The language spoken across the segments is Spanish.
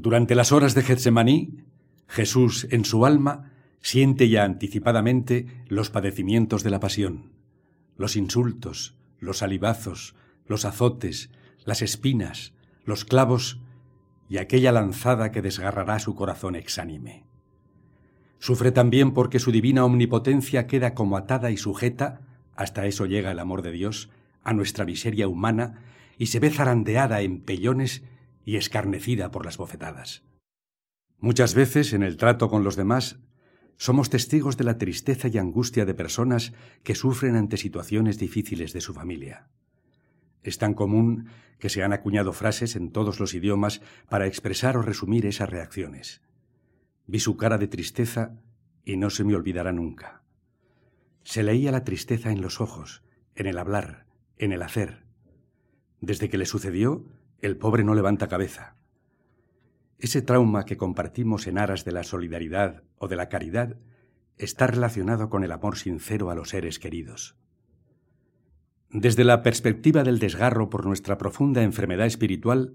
Durante las horas de Getsemaní, Jesús en su alma siente ya anticipadamente los padecimientos de la pasión, los insultos, los salivazos, los azotes, las espinas, los clavos y aquella lanzada que desgarrará su corazón exánime. Sufre también porque su divina omnipotencia queda como atada y sujeta, hasta eso llega el amor de Dios, a nuestra miseria humana y se ve zarandeada en pellones y escarnecida por las bofetadas. Muchas veces en el trato con los demás somos testigos de la tristeza y angustia de personas que sufren ante situaciones difíciles de su familia. Es tan común que se han acuñado frases en todos los idiomas para expresar o resumir esas reacciones. Vi su cara de tristeza y no se me olvidará nunca. Se leía la tristeza en los ojos, en el hablar, en el hacer. Desde que le sucedió, el pobre no levanta cabeza. Ese trauma que compartimos en aras de la solidaridad o de la caridad está relacionado con el amor sincero a los seres queridos. Desde la perspectiva del desgarro por nuestra profunda enfermedad espiritual,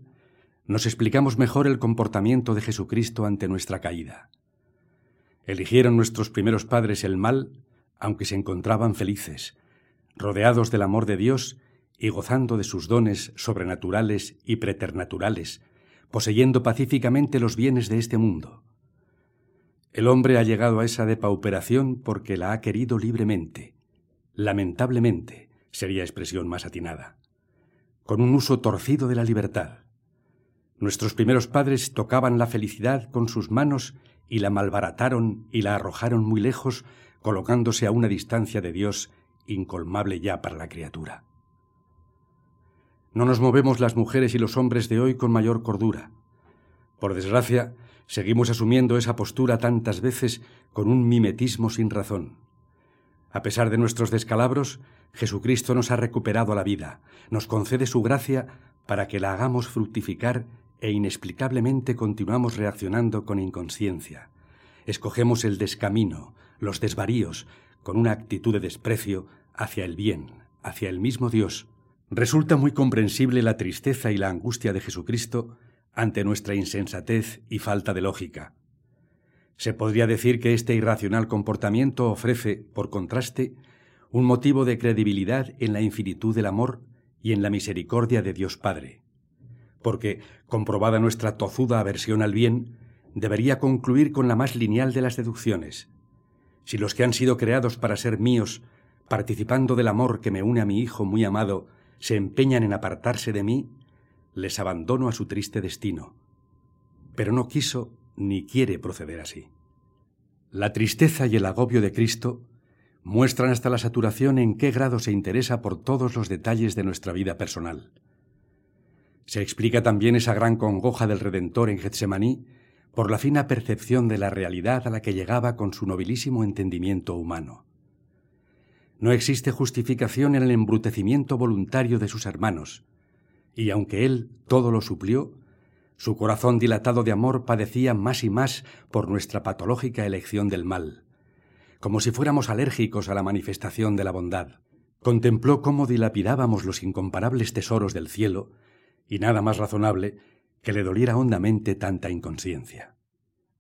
nos explicamos mejor el comportamiento de Jesucristo ante nuestra caída. Eligieron nuestros primeros padres el mal, aunque se encontraban felices, rodeados del amor de Dios y gozando de sus dones sobrenaturales y preternaturales, poseyendo pacíficamente los bienes de este mundo. El hombre ha llegado a esa depauperación porque la ha querido libremente, lamentablemente, sería expresión más atinada, con un uso torcido de la libertad. Nuestros primeros padres tocaban la felicidad con sus manos y la malbarataron y la arrojaron muy lejos, colocándose a una distancia de Dios incolmable ya para la criatura. No nos movemos las mujeres y los hombres de hoy con mayor cordura. Por desgracia, seguimos asumiendo esa postura tantas veces con un mimetismo sin razón. A pesar de nuestros descalabros, Jesucristo nos ha recuperado la vida, nos concede su gracia para que la hagamos fructificar e inexplicablemente continuamos reaccionando con inconsciencia. Escogemos el descamino, los desvaríos, con una actitud de desprecio hacia el bien, hacia el mismo Dios, Resulta muy comprensible la tristeza y la angustia de Jesucristo ante nuestra insensatez y falta de lógica. Se podría decir que este irracional comportamiento ofrece, por contraste, un motivo de credibilidad en la infinitud del amor y en la misericordia de Dios Padre, porque, comprobada nuestra tozuda aversión al bien, debería concluir con la más lineal de las deducciones. Si los que han sido creados para ser míos, participando del amor que me une a mi Hijo muy amado, se empeñan en apartarse de mí, les abandono a su triste destino. Pero no quiso ni quiere proceder así. La tristeza y el agobio de Cristo muestran hasta la saturación en qué grado se interesa por todos los detalles de nuestra vida personal. Se explica también esa gran congoja del Redentor en Getsemaní por la fina percepción de la realidad a la que llegaba con su nobilísimo entendimiento humano. No existe justificación en el embrutecimiento voluntario de sus hermanos, y aunque él todo lo suplió, su corazón dilatado de amor padecía más y más por nuestra patológica elección del mal, como si fuéramos alérgicos a la manifestación de la bondad. Contempló cómo dilapidábamos los incomparables tesoros del cielo, y nada más razonable que le doliera hondamente tanta inconsciencia.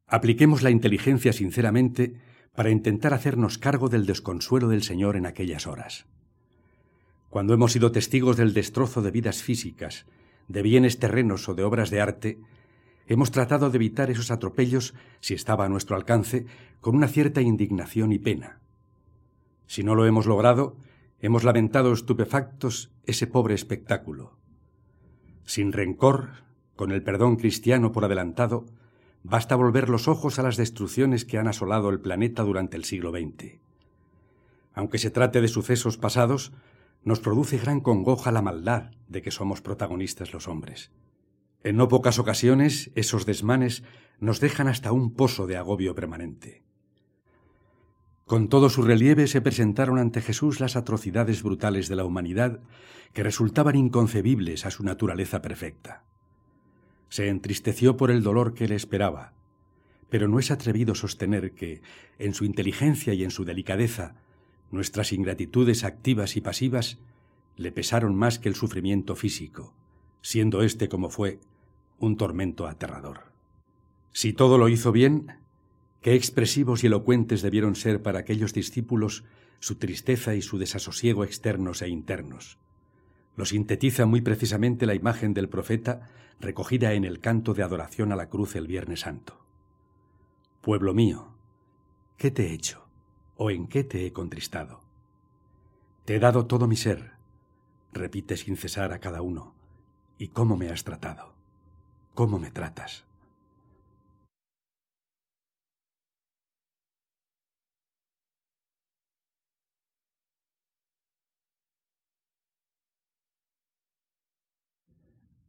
Apliquemos la inteligencia sinceramente para intentar hacernos cargo del desconsuelo del Señor en aquellas horas. Cuando hemos sido testigos del destrozo de vidas físicas, de bienes terrenos o de obras de arte, hemos tratado de evitar esos atropellos, si estaba a nuestro alcance, con una cierta indignación y pena. Si no lo hemos logrado, hemos lamentado estupefactos ese pobre espectáculo. Sin rencor, con el perdón cristiano por adelantado, Basta volver los ojos a las destrucciones que han asolado el planeta durante el siglo XX. Aunque se trate de sucesos pasados, nos produce gran congoja la maldad de que somos protagonistas los hombres. En no pocas ocasiones, esos desmanes nos dejan hasta un pozo de agobio permanente. Con todo su relieve se presentaron ante Jesús las atrocidades brutales de la humanidad que resultaban inconcebibles a su naturaleza perfecta. Se entristeció por el dolor que le esperaba, pero no es atrevido sostener que, en su inteligencia y en su delicadeza, nuestras ingratitudes activas y pasivas le pesaron más que el sufrimiento físico, siendo éste como fue un tormento aterrador. Si todo lo hizo bien, qué expresivos y elocuentes debieron ser para aquellos discípulos su tristeza y su desasosiego externos e internos. Lo sintetiza muy precisamente la imagen del profeta recogida en el canto de adoración a la cruz el Viernes Santo. Pueblo mío, ¿qué te he hecho? ¿O en qué te he contristado? Te he dado todo mi ser, repite sin cesar a cada uno, ¿y cómo me has tratado? ¿Cómo me tratas?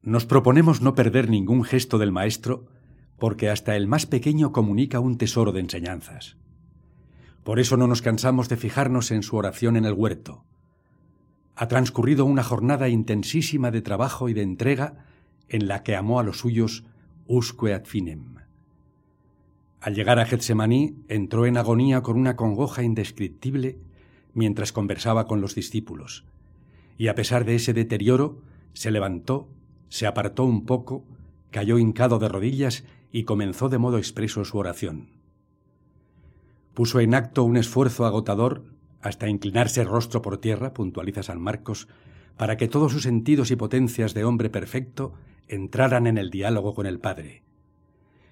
Nos proponemos no perder ningún gesto del Maestro, porque hasta el más pequeño comunica un tesoro de enseñanzas. Por eso no nos cansamos de fijarnos en su oración en el huerto. Ha transcurrido una jornada intensísima de trabajo y de entrega en la que amó a los suyos usque ad finem. Al llegar a Getsemaní entró en agonía con una congoja indescriptible mientras conversaba con los discípulos, y a pesar de ese deterioro se levantó se apartó un poco, cayó hincado de rodillas y comenzó de modo expreso su oración. Puso en acto un esfuerzo agotador hasta inclinarse rostro por tierra, puntualiza San Marcos, para que todos sus sentidos y potencias de hombre perfecto entraran en el diálogo con el Padre.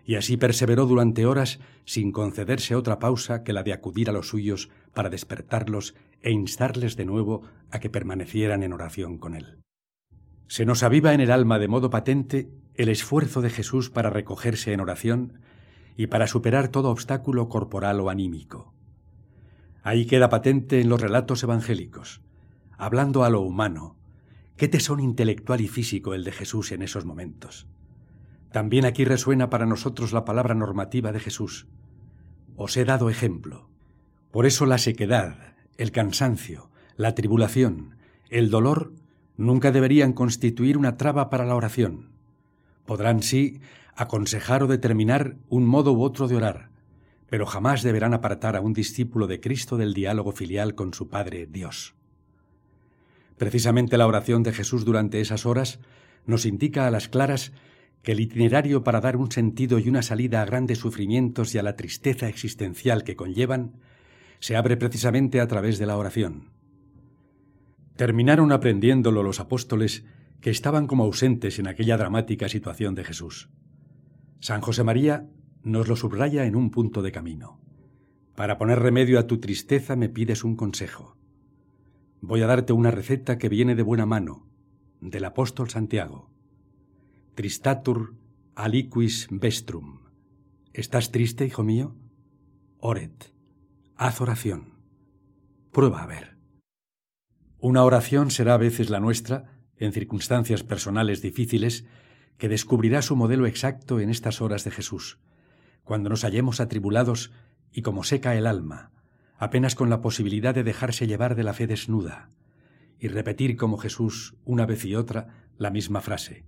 Y así perseveró durante horas sin concederse otra pausa que la de acudir a los suyos para despertarlos e instarles de nuevo a que permanecieran en oración con él. Se nos aviva en el alma de modo patente el esfuerzo de Jesús para recogerse en oración y para superar todo obstáculo corporal o anímico. Ahí queda patente en los relatos evangélicos, hablando a lo humano, qué tesón intelectual y físico el de Jesús en esos momentos. También aquí resuena para nosotros la palabra normativa de Jesús. Os he dado ejemplo. Por eso la sequedad, el cansancio, la tribulación, el dolor nunca deberían constituir una traba para la oración. Podrán, sí, aconsejar o determinar un modo u otro de orar, pero jamás deberán apartar a un discípulo de Cristo del diálogo filial con su Padre Dios. Precisamente la oración de Jesús durante esas horas nos indica a las claras que el itinerario para dar un sentido y una salida a grandes sufrimientos y a la tristeza existencial que conllevan se abre precisamente a través de la oración. Terminaron aprendiéndolo los apóstoles que estaban como ausentes en aquella dramática situación de Jesús. San José María nos lo subraya en un punto de camino. Para poner remedio a tu tristeza me pides un consejo. Voy a darte una receta que viene de buena mano, del apóstol Santiago. Tristatur aliquis vestrum. ¿Estás triste, hijo mío? Oret. Haz oración. Prueba a ver. Una oración será a veces la nuestra, en circunstancias personales difíciles, que descubrirá su modelo exacto en estas horas de Jesús, cuando nos hallemos atribulados y como seca el alma, apenas con la posibilidad de dejarse llevar de la fe desnuda, y repetir como Jesús, una vez y otra, la misma frase.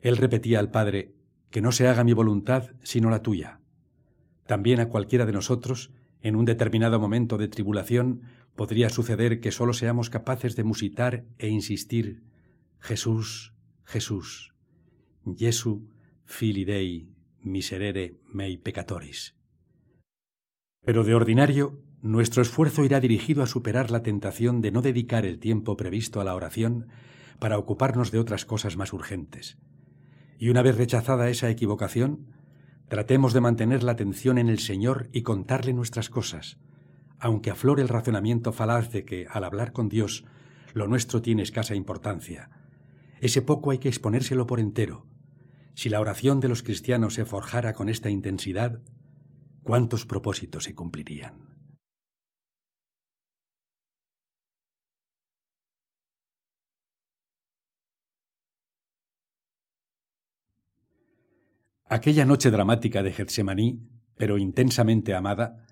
Él repetía al Padre, que no se haga mi voluntad sino la tuya. También a cualquiera de nosotros, en un determinado momento de tribulación, podría suceder que sólo seamos capaces de musitar e insistir Jesús, Jesús, Jesu, fili Dei, miserere mei peccatoris. Pero de ordinario, nuestro esfuerzo irá dirigido a superar la tentación de no dedicar el tiempo previsto a la oración para ocuparnos de otras cosas más urgentes. Y una vez rechazada esa equivocación, tratemos de mantener la atención en el Señor y contarle nuestras cosas, aunque aflore el razonamiento falaz de que, al hablar con Dios, lo nuestro tiene escasa importancia. Ese poco hay que exponérselo por entero. Si la oración de los cristianos se forjara con esta intensidad, ¿cuántos propósitos se cumplirían? Aquella noche dramática de Getsemaní, pero intensamente amada,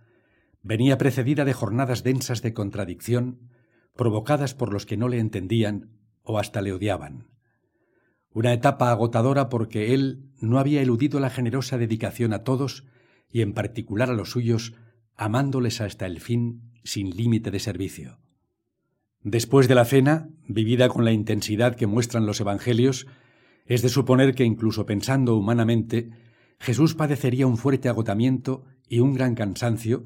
venía precedida de jornadas densas de contradicción provocadas por los que no le entendían o hasta le odiaban. Una etapa agotadora porque él no había eludido la generosa dedicación a todos y en particular a los suyos, amándoles hasta el fin sin límite de servicio. Después de la cena, vivida con la intensidad que muestran los Evangelios, es de suponer que incluso pensando humanamente, Jesús padecería un fuerte agotamiento y un gran cansancio,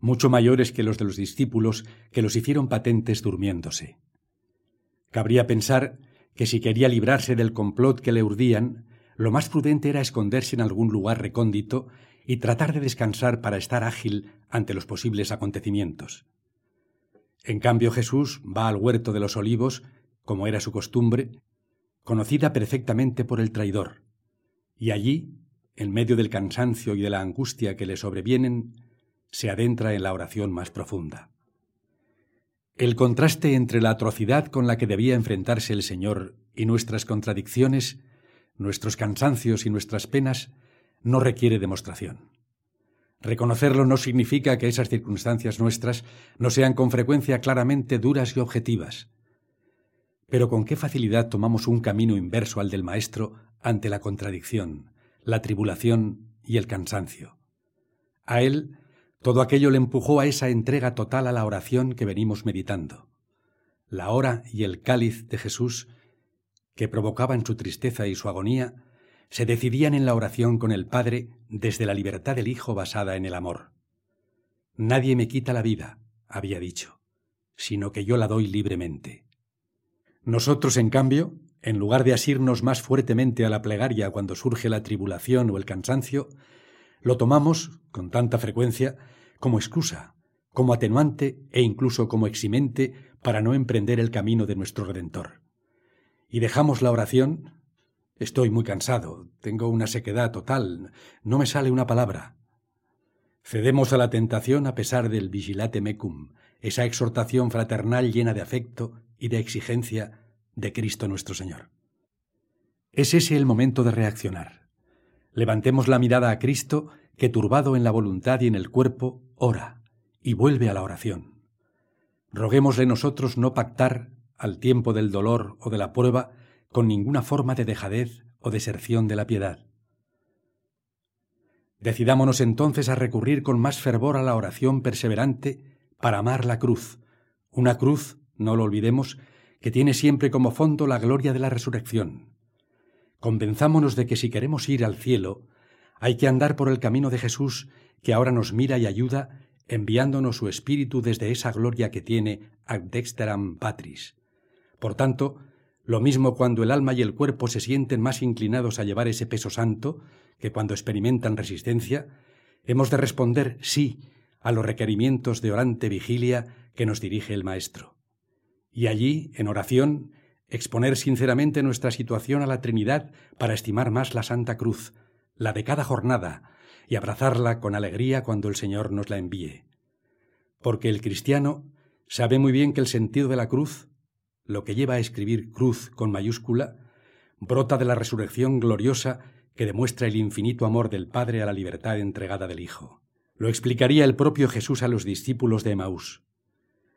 mucho mayores que los de los discípulos que los hicieron patentes durmiéndose. Cabría pensar que si quería librarse del complot que le urdían, lo más prudente era esconderse en algún lugar recóndito y tratar de descansar para estar ágil ante los posibles acontecimientos. En cambio Jesús va al huerto de los olivos, como era su costumbre, conocida perfectamente por el traidor, y allí, en medio del cansancio y de la angustia que le sobrevienen, se adentra en la oración más profunda. El contraste entre la atrocidad con la que debía enfrentarse el Señor y nuestras contradicciones, nuestros cansancios y nuestras penas, no requiere demostración. Reconocerlo no significa que esas circunstancias nuestras no sean con frecuencia claramente duras y objetivas. Pero con qué facilidad tomamos un camino inverso al del Maestro ante la contradicción, la tribulación y el cansancio. A él todo aquello le empujó a esa entrega total a la oración que venimos meditando. La hora y el cáliz de Jesús, que provocaban su tristeza y su agonía, se decidían en la oración con el Padre desde la libertad del Hijo basada en el amor. Nadie me quita la vida, había dicho, sino que yo la doy libremente. Nosotros, en cambio, en lugar de asirnos más fuertemente a la plegaria cuando surge la tribulación o el cansancio, lo tomamos, con tanta frecuencia, como excusa, como atenuante e incluso como eximente para no emprender el camino de nuestro Redentor. Y dejamos la oración. Estoy muy cansado, tengo una sequedad total, no me sale una palabra. Cedemos a la tentación a pesar del vigilate mecum, esa exhortación fraternal llena de afecto y de exigencia de Cristo nuestro Señor. Es ese el momento de reaccionar. Levantemos la mirada a Cristo que turbado en la voluntad y en el cuerpo, ora y vuelve a la oración. Roguémosle nosotros no pactar, al tiempo del dolor o de la prueba, con ninguna forma de dejadez o deserción de la piedad. Decidámonos entonces a recurrir con más fervor a la oración perseverante para amar la cruz, una cruz, no lo olvidemos, que tiene siempre como fondo la gloria de la resurrección. Convenzámonos de que si queremos ir al cielo, hay que andar por el camino de Jesús, que ahora nos mira y ayuda, enviándonos su Espíritu desde esa gloria que tiene ad dexteram patris. Por tanto, lo mismo cuando el alma y el cuerpo se sienten más inclinados a llevar ese peso santo, que cuando experimentan resistencia, hemos de responder sí a los requerimientos de orante vigilia que nos dirige el Maestro. Y allí, en oración, exponer sinceramente nuestra situación a la Trinidad para estimar más la Santa Cruz, la de cada jornada, y abrazarla con alegría cuando el Señor nos la envíe. Porque el cristiano sabe muy bien que el sentido de la cruz, lo que lleva a escribir cruz con mayúscula, brota de la resurrección gloriosa que demuestra el infinito amor del Padre a la libertad entregada del Hijo. Lo explicaría el propio Jesús a los discípulos de Emaús.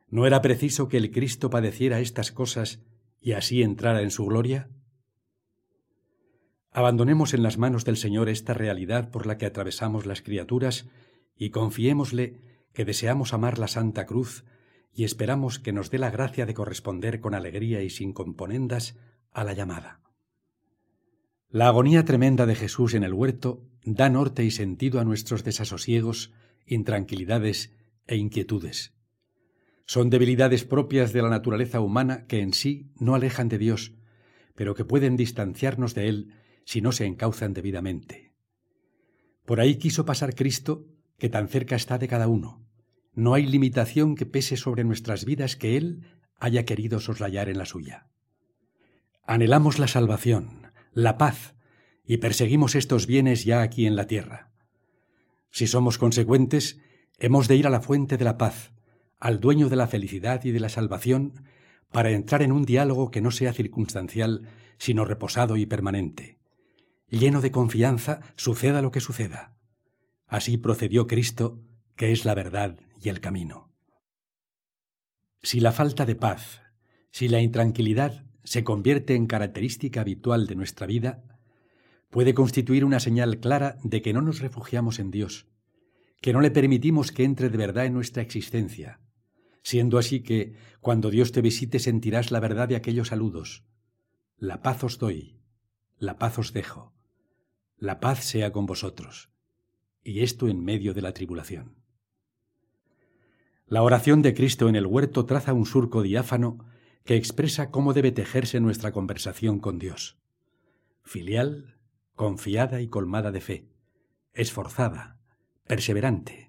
¿No era preciso que el Cristo padeciera estas cosas y así entrara en su gloria? Abandonemos en las manos del Señor esta realidad por la que atravesamos las criaturas y confiémosle que deseamos amar la Santa Cruz y esperamos que nos dé la gracia de corresponder con alegría y sin componendas a la llamada. La agonía tremenda de Jesús en el huerto da norte y sentido a nuestros desasosiegos, intranquilidades e inquietudes. Son debilidades propias de la naturaleza humana que en sí no alejan de Dios, pero que pueden distanciarnos de Él si no se encauzan debidamente. Por ahí quiso pasar Cristo, que tan cerca está de cada uno. No hay limitación que pese sobre nuestras vidas que Él haya querido soslayar en la suya. Anhelamos la salvación, la paz, y perseguimos estos bienes ya aquí en la tierra. Si somos consecuentes, hemos de ir a la fuente de la paz, al dueño de la felicidad y de la salvación, para entrar en un diálogo que no sea circunstancial, sino reposado y permanente lleno de confianza, suceda lo que suceda. Así procedió Cristo, que es la verdad y el camino. Si la falta de paz, si la intranquilidad se convierte en característica habitual de nuestra vida, puede constituir una señal clara de que no nos refugiamos en Dios, que no le permitimos que entre de verdad en nuestra existencia, siendo así que, cuando Dios te visite, sentirás la verdad de aquellos saludos. La paz os doy, la paz os dejo. la paz sea con vosotros. Y esto en medio de la tribulación. La oración de Cristo en el huerto traza un surco diáfano que expresa cómo debe tejerse nuestra conversación con Dios. Filial, confiada y colmada de fe, esforzada, perseverante.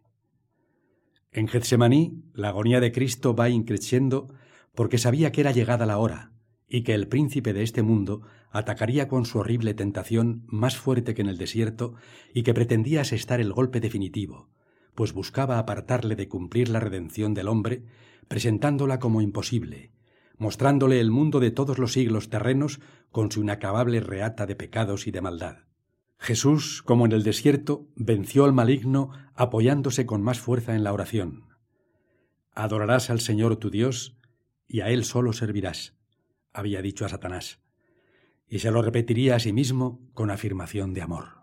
En Getsemaní, la agonía de Cristo va increciendo porque sabía que era llegada la hora y que el príncipe de este mundo atacaría con su horrible tentación más fuerte que en el desierto y que pretendía asestar el golpe definitivo, pues buscaba apartarle de cumplir la redención del hombre, presentándola como imposible, mostrándole el mundo de todos los siglos terrenos con su inacabable reata de pecados y de maldad. Jesús, como en el desierto, venció al maligno apoyándose con más fuerza en la oración. Adorarás al Señor tu Dios y a Él solo servirás, había dicho a Satanás, y se lo repetiría a sí mismo con afirmación de amor.